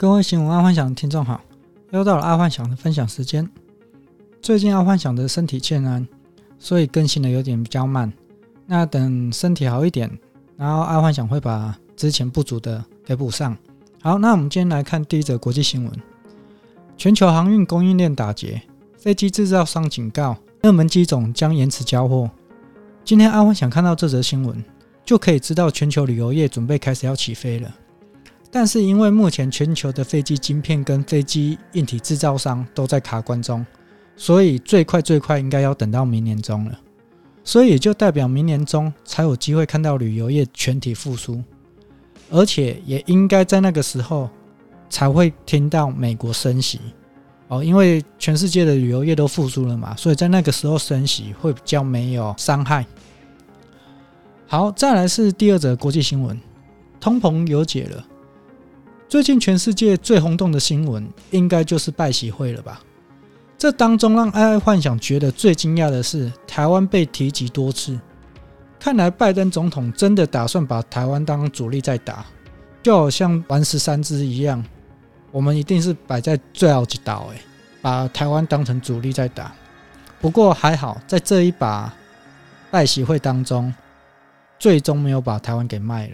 各位新闻爱幻想的听众好，又到了爱幻想的分享时间。最近爱幻想的身体欠安，所以更新的有点比较慢。那等身体好一点，然后爱幻想会把之前不足的给补上。好，那我们今天来看第一则国际新闻：全球航运供应链打劫，飞机制造商警告，热门机种将延迟交货。今天爱幻想看到这则新闻，就可以知道全球旅游业准备开始要起飞了。但是因为目前全球的飞机晶片跟飞机硬体制造商都在卡关中，所以最快最快应该要等到明年中了。所以也就代表明年中才有机会看到旅游业全体复苏，而且也应该在那个时候才会听到美国升息哦，因为全世界的旅游业都复苏了嘛，所以在那个时候升息会比较没有伤害。好，再来是第二则国际新闻，通膨有解了。最近全世界最轰动的新闻，应该就是拜习会了吧？这当中让爱幻想觉得最惊讶的是，台湾被提及多次。看来拜登总统真的打算把台湾当主力在打，就好像玩十三支一样，我们一定是摆在最后一岛，哎，把台湾当成主力在打。不过还好，在这一把拜习会当中，最终没有把台湾给卖了。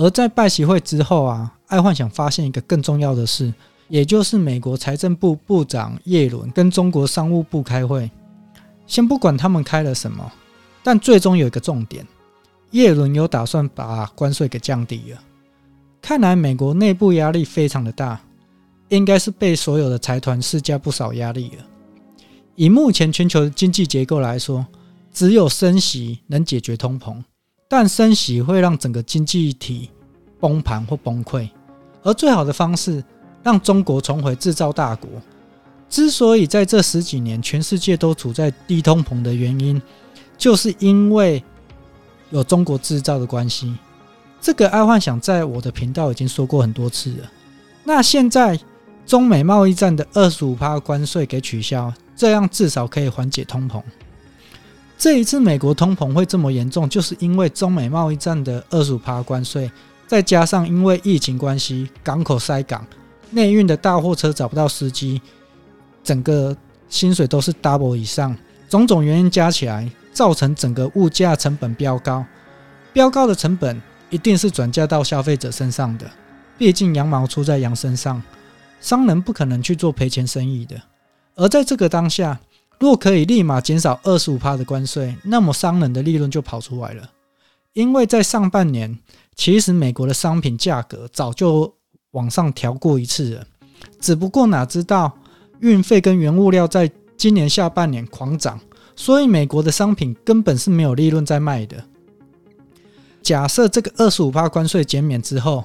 而在拜习会之后啊，爱幻想发现一个更重要的事，也就是美国财政部部长叶伦跟中国商务部开会。先不管他们开了什么，但最终有一个重点，叶伦有打算把关税给降低了。看来美国内部压力非常的大，应该是被所有的财团施加不少压力了。以目前全球的经济结构来说，只有升息能解决通膨。但升息会让整个经济体崩盘或崩溃，而最好的方式让中国重回制造大国。之所以在这十几年全世界都处在低通膨的原因，就是因为有中国制造的关系。这个爱幻想在我的频道已经说过很多次了。那现在中美贸易战的二十五趴关税给取消，这样至少可以缓解通膨。这一次美国通膨会这么严重，就是因为中美贸易战的二十五趴关税，再加上因为疫情关系，港口塞港，内运的大货车找不到司机，整个薪水都是 double 以上，种种原因加起来，造成整个物价成本飙高。飙高的成本一定是转嫁到消费者身上的，毕竟羊毛出在羊身上，商人不可能去做赔钱生意的。而在这个当下，若可以立马减少二十五趴的关税，那么商人的利润就跑出来了。因为在上半年，其实美国的商品价格早就往上调过一次了，只不过哪知道运费跟原物料在今年下半年狂涨，所以美国的商品根本是没有利润在卖的。假设这个二十五趴关税减免之后，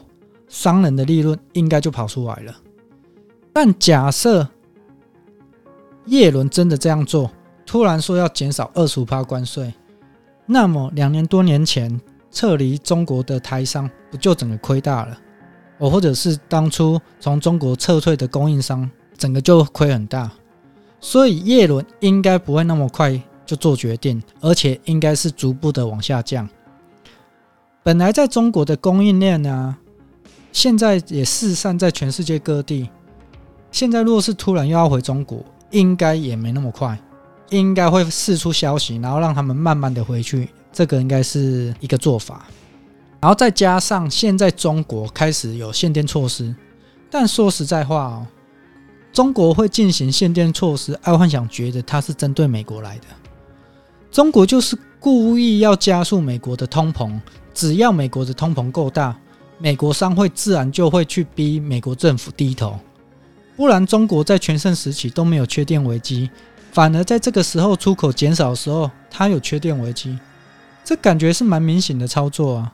商人的利润应该就跑出来了。但假设叶伦真的这样做，突然说要减少二十五趴关税，那么两年多年前撤离中国的台商不就整个亏大了？哦，或者是当初从中国撤退的供应商，整个就亏很大。所以叶伦应该不会那么快就做决定，而且应该是逐步的往下降。本来在中国的供应链呢，现在也四散在全世界各地。现在若是突然又要回中国，应该也没那么快，应该会释出消息，然后让他们慢慢的回去，这个应该是一个做法。然后再加上现在中国开始有限电措施，但说实在话哦，中国会进行限电措施，爱幻想觉得它是针对美国来的，中国就是故意要加速美国的通膨，只要美国的通膨够大，美国商会自然就会去逼美国政府低头。不然，中国在全盛时期都没有缺电危机，反而在这个时候出口减少的时候，它有缺电危机，这感觉是蛮明显的操作啊！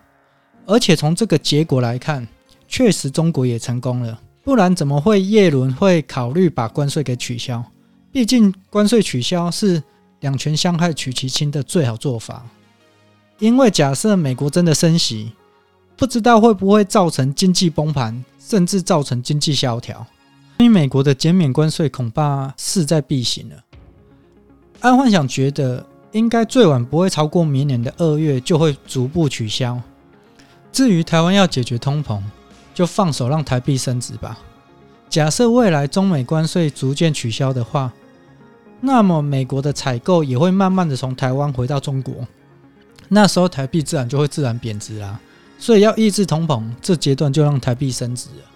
而且从这个结果来看，确实中国也成功了，不然怎么会叶伦会考虑把关税给取消？毕竟关税取消是两权相害取其轻的最好做法。因为假设美国真的升息，不知道会不会造成经济崩盘，甚至造成经济萧条。所以美国的减免关税恐怕势在必行了。爱幻想觉得，应该最晚不会超过明年的二月就会逐步取消。至于台湾要解决通膨，就放手让台币升值吧。假设未来中美关税逐渐取消的话，那么美国的采购也会慢慢的从台湾回到中国，那时候台币自然就会自然贬值啦。所以要抑制通膨，这阶段就让台币升值了。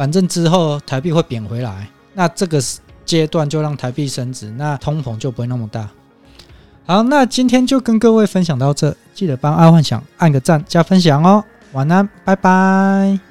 反正之后台币会贬回来，那这个阶段就让台币升值，那通膨就不会那么大。好，那今天就跟各位分享到这，记得帮阿幻想按个赞加分享哦。晚安，拜拜。